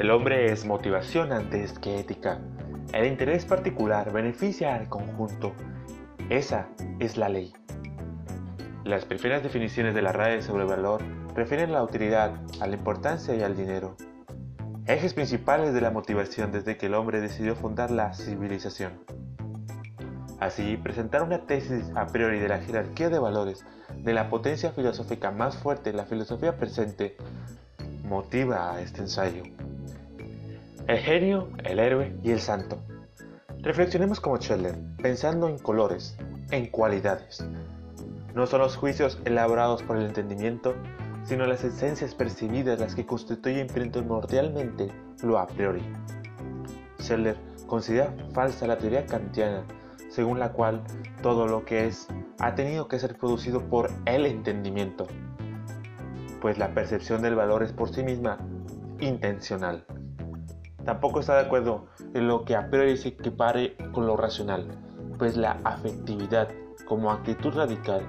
El hombre es motivación antes que ética. El interés particular beneficia al conjunto. Esa es la ley. Las primeras definiciones de la RAE sobre valor refieren a la utilidad, a la importancia y al dinero. Ejes principales de la motivación desde que el hombre decidió fundar la civilización. Así, presentar una tesis a priori de la jerarquía de valores de la potencia filosófica más fuerte en la filosofía presente motiva a este ensayo. El genio, el héroe y el santo. Reflexionemos como Scheller, pensando en colores, en cualidades. No son los juicios elaborados por el entendimiento, sino las esencias percibidas las que constituyen primordialmente lo a priori. Scheller considera falsa la teoría kantiana según la cual todo lo que es ha tenido que ser producido por el entendimiento, pues la percepción del valor es por sí misma intencional. Tampoco está de acuerdo en lo que a priori se equipare con lo racional, pues la afectividad como actitud radical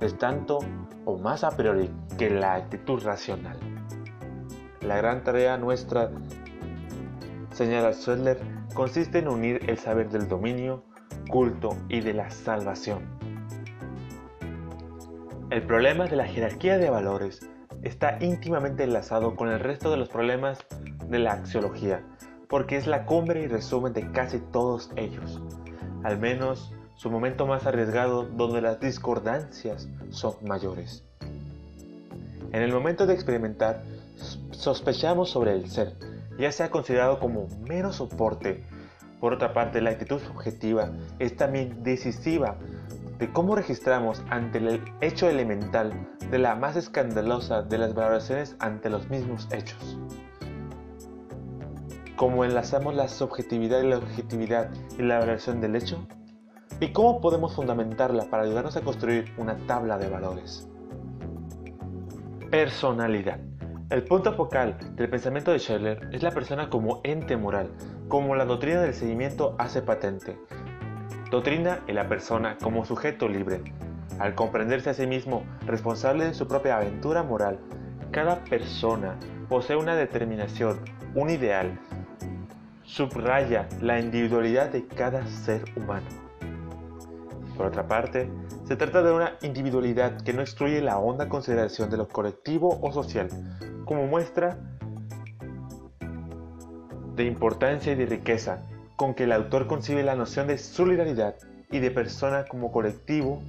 es tanto o más a priori que la actitud racional. La gran tarea nuestra, señala Schiller, consiste en unir el saber del dominio culto y de la salvación. El problema de la jerarquía de valores está íntimamente enlazado con el resto de los problemas de la axiología, porque es la cumbre y resumen de casi todos ellos, al menos su momento más arriesgado donde las discordancias son mayores. En el momento de experimentar, sospechamos sobre el ser, ya sea considerado como mero soporte por otra parte, la actitud subjetiva es también decisiva de cómo registramos ante el hecho elemental de la más escandalosa de las valoraciones ante los mismos hechos. ¿Cómo enlazamos la subjetividad y la objetividad en la valoración del hecho? ¿Y cómo podemos fundamentarla para ayudarnos a construir una tabla de valores? Personalidad. El punto focal del pensamiento de Scheller es la persona como ente moral, como la doctrina del seguimiento hace patente. Doctrina en la persona como sujeto libre. Al comprenderse a sí mismo responsable de su propia aventura moral, cada persona posee una determinación, un ideal. Subraya la individualidad de cada ser humano. Por otra parte, se trata de una individualidad que no excluye la honda consideración de lo colectivo o social, como muestra de importancia y de riqueza con que el autor concibe la noción de solidaridad y de persona como colectivo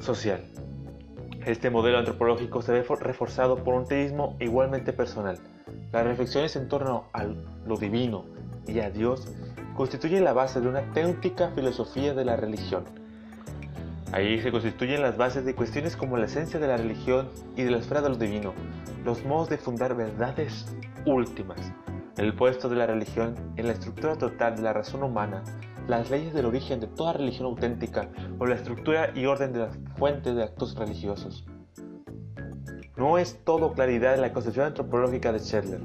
social. Este modelo antropológico se ve reforzado por un teísmo igualmente personal. Las reflexiones en torno a lo divino y a Dios constituyen la base de una auténtica filosofía de la religión, Ahí se constituyen las bases de cuestiones como la esencia de la religión y de la esfera de lo divino, los modos de fundar verdades últimas, el puesto de la religión en la estructura total de la razón humana, las leyes del origen de toda religión auténtica o la estructura y orden de las fuentes de actos religiosos. No es todo claridad en la concepción antropológica de Scheller,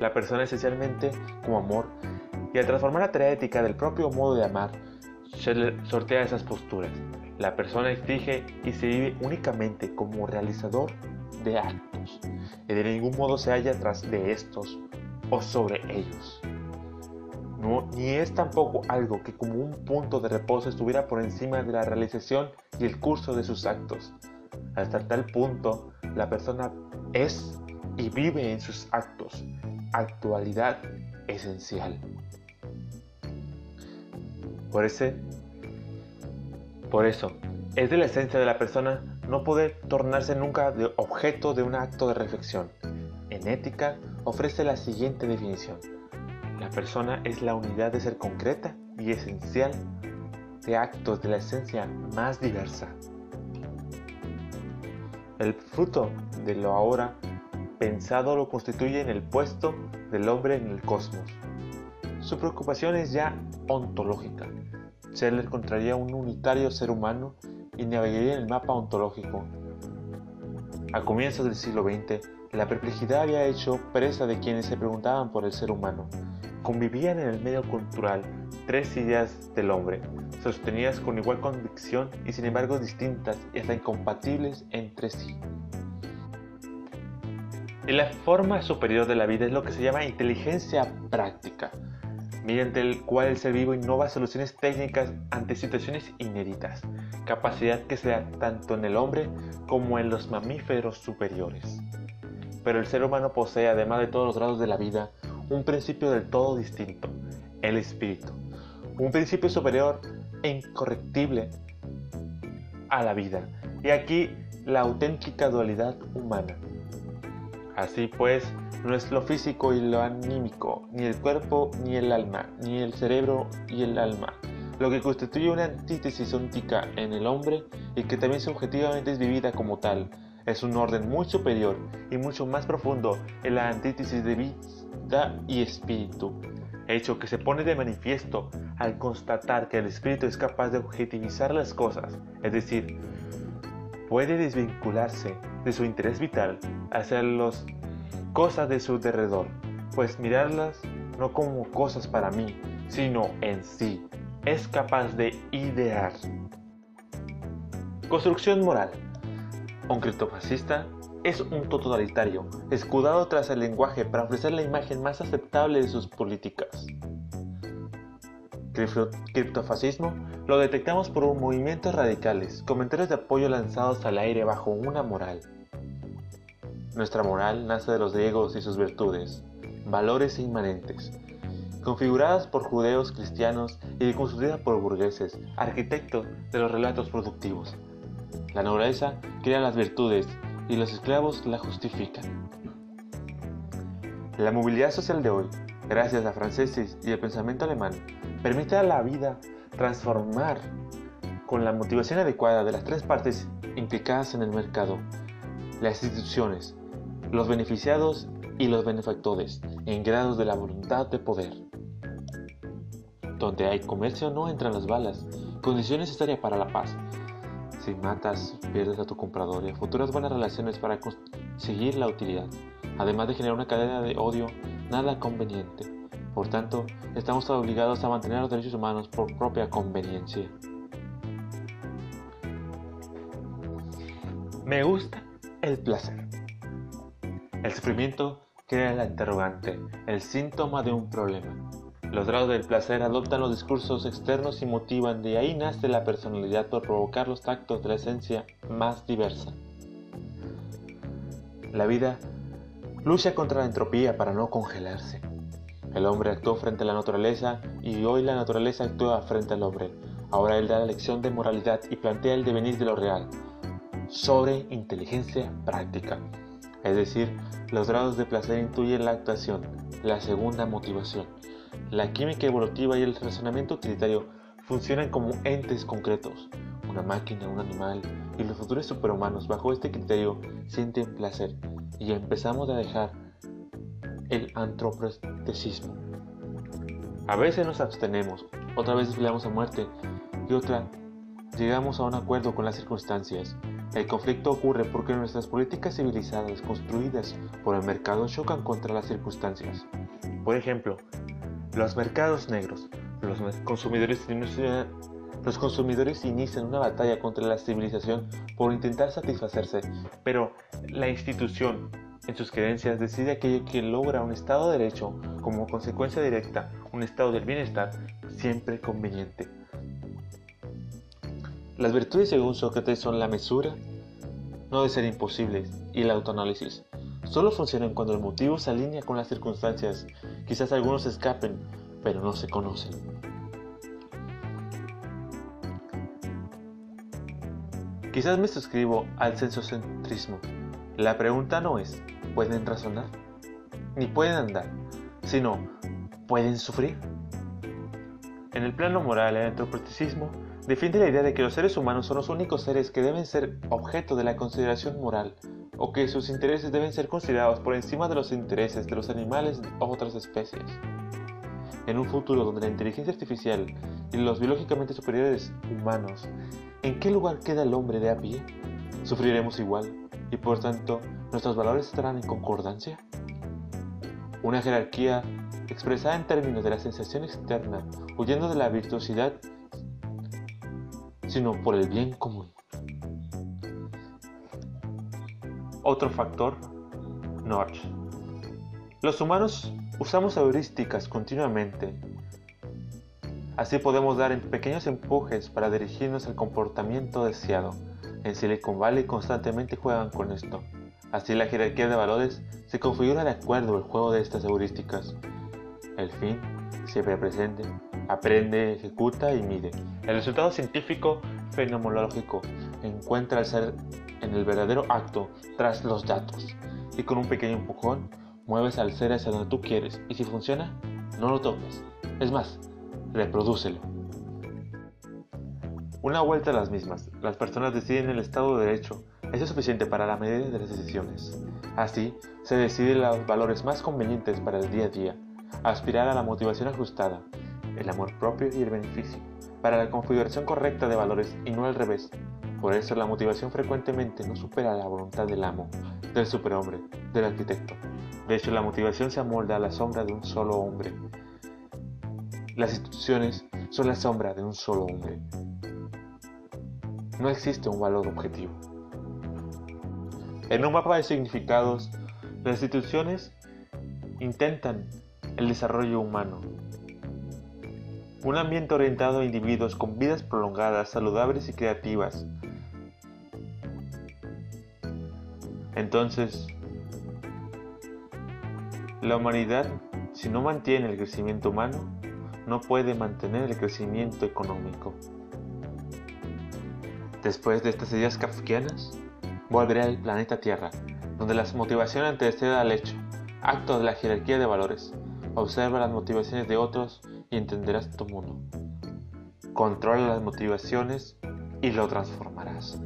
la persona esencialmente como amor, y al transformar la tarea ética del propio modo de amar, Scheller sortea esas posturas. La persona exige y se vive únicamente como realizador de actos y de ningún modo se halla tras de estos o sobre ellos. No, ni es tampoco algo que como un punto de reposo estuviera por encima de la realización y el curso de sus actos. Hasta tal punto, la persona es y vive en sus actos, actualidad esencial. Por ese por eso, es de la esencia de la persona no poder tornarse nunca objeto de un acto de reflexión. En ética ofrece la siguiente definición. La persona es la unidad de ser concreta y esencial de actos de la esencia más diversa. El fruto de lo ahora pensado lo constituye en el puesto del hombre en el cosmos. Su preocupación es ya ontológica, Scheller encontraría un unitario ser humano y navegaría en el mapa ontológico. A comienzos del siglo XX, la perplejidad había hecho presa de quienes se preguntaban por el ser humano. Convivían en el medio cultural tres ideas del hombre, sostenidas con igual convicción y sin embargo distintas y hasta incompatibles entre sí. Y la forma superior de la vida es lo que se llama inteligencia práctica, mediante el cual el ser vivo innova soluciones técnicas ante situaciones inéditas, capacidad que se da tanto en el hombre como en los mamíferos superiores. Pero el ser humano posee, además de todos los grados de la vida, un principio del todo distinto, el espíritu, un principio superior e incorrectible a la vida, y aquí la auténtica dualidad humana. Así pues, no es lo físico y lo anímico, ni el cuerpo ni el alma, ni el cerebro y el alma, lo que constituye una antítesis óntica en el hombre y que también subjetivamente es vivida como tal. Es un orden muy superior y mucho más profundo en la antítesis de vida y espíritu, hecho que se pone de manifiesto al constatar que el espíritu es capaz de objetivizar las cosas, es decir, puede desvincularse de su interés vital hacia las cosas de su derredor, pues mirarlas no como cosas para mí, sino en sí, es capaz de idear. Construcción moral. Un criptofascista es un totalitario, escudado tras el lenguaje para ofrecer la imagen más aceptable de sus políticas. Criptofascismo lo detectamos por movimientos radicales, comentarios de apoyo lanzados al aire bajo una moral. Nuestra moral nace de los griegos y sus virtudes, valores inmanentes, configuradas por judeos cristianos y construida por burgueses, arquitectos de los relatos productivos. La naturaleza crea las virtudes y los esclavos la justifican. La movilidad social de hoy, gracias a franceses y el pensamiento alemán, permite a la vida transformar con la motivación adecuada de las tres partes implicadas en el mercado, las instituciones, los beneficiados y los benefactores, en grados de la voluntad de poder. Donde hay comercio no entran las balas, condición necesaria para la paz, si matas, pierdes a tu comprador y a futuras buenas relaciones para conseguir la utilidad, además de generar una cadena de odio nada conveniente. Por tanto, estamos obligados a mantener los derechos humanos por propia conveniencia. Me gusta el placer. El sufrimiento crea la interrogante, el síntoma de un problema. Los grados del placer adoptan los discursos externos y motivan, de ahí nace la personalidad por provocar los tactos de la esencia más diversa. La vida lucha contra la entropía para no congelarse. El hombre actuó frente a la naturaleza y hoy la naturaleza actúa frente al hombre. Ahora él da la lección de moralidad y plantea el devenir de lo real sobre inteligencia práctica. Es decir, los grados de placer intuyen la actuación, la segunda motivación. La química evolutiva y el razonamiento utilitario funcionan como entes concretos. Una máquina, un animal y los futuros superhumanos bajo este criterio sienten placer y empezamos a dejar el antropotecismo. A veces nos abstenemos, otra vez desvelamos a muerte y otra llegamos a un acuerdo con las circunstancias. El conflicto ocurre porque nuestras políticas civilizadas construidas por el mercado chocan contra las circunstancias. Por ejemplo, los mercados negros. Los consumidores, inician una batalla contra la civilización por intentar satisfacerse, pero la institución, en sus creencias, decide aquello que logra un Estado de Derecho como consecuencia directa, un estado del bienestar siempre conveniente. Las virtudes según Sócrates son la mesura, no de ser imposibles, y el autoanálisis. Solo funcionan cuando el motivo se alinea con las circunstancias. Quizás algunos escapen, pero no se conocen. Quizás me suscribo al sensocentrismo. La pregunta no es, ¿pueden razonar? Ni pueden andar, sino, ¿pueden sufrir? En el plano moral, el antropoticismo defiende la idea de que los seres humanos son los únicos seres que deben ser objeto de la consideración moral, o que sus intereses deben ser considerados por encima de los intereses de los animales o otras especies. En un futuro donde la inteligencia artificial y los biológicamente superiores humanos, ¿en qué lugar queda el hombre de a pie? ¿Sufriremos igual y por tanto nuestros valores estarán en concordancia? Una jerarquía expresada en términos de la sensación externa, huyendo de la virtuosidad, sino por el bien común. Otro factor Norch. Los humanos usamos heurísticas continuamente. Así podemos dar pequeños empujes para dirigirnos al comportamiento deseado. En Silicon Valley constantemente juegan con esto. Así la jerarquía de valores se configura de acuerdo al juego de estas heurísticas. El fin, siempre presente, aprende, ejecuta y mide. El resultado científico fenomenológico encuentra el ser en el verdadero acto tras los datos y con un pequeño empujón mueves al ser hacia donde tú quieres y si funciona, no lo toques. Es más, reprodúcelo. Una vuelta a las mismas. Las personas deciden el Estado de Derecho. Eso es suficiente para la medida de las decisiones. Así, se deciden los valores más convenientes para el día a día. Aspirar a la motivación ajustada, el amor propio y el beneficio, para la configuración correcta de valores y no al revés. Por eso la motivación frecuentemente no supera la voluntad del amo, del superhombre, del arquitecto. De hecho, la motivación se amolda a la sombra de un solo hombre. Las instituciones son la sombra de un solo hombre. No existe un valor objetivo. En un mapa de significados, las instituciones intentan el desarrollo humano, un ambiente orientado a individuos con vidas prolongadas, saludables y creativas. Entonces, la humanidad, si no mantiene el crecimiento humano, no puede mantener el crecimiento económico. Después de estas ideas kafkianas, volveré al planeta Tierra, donde la motivación antecede al hecho, acto de la jerarquía de valores. Observa las motivaciones de otros y entenderás tu mundo. Controla las motivaciones y lo transformarás.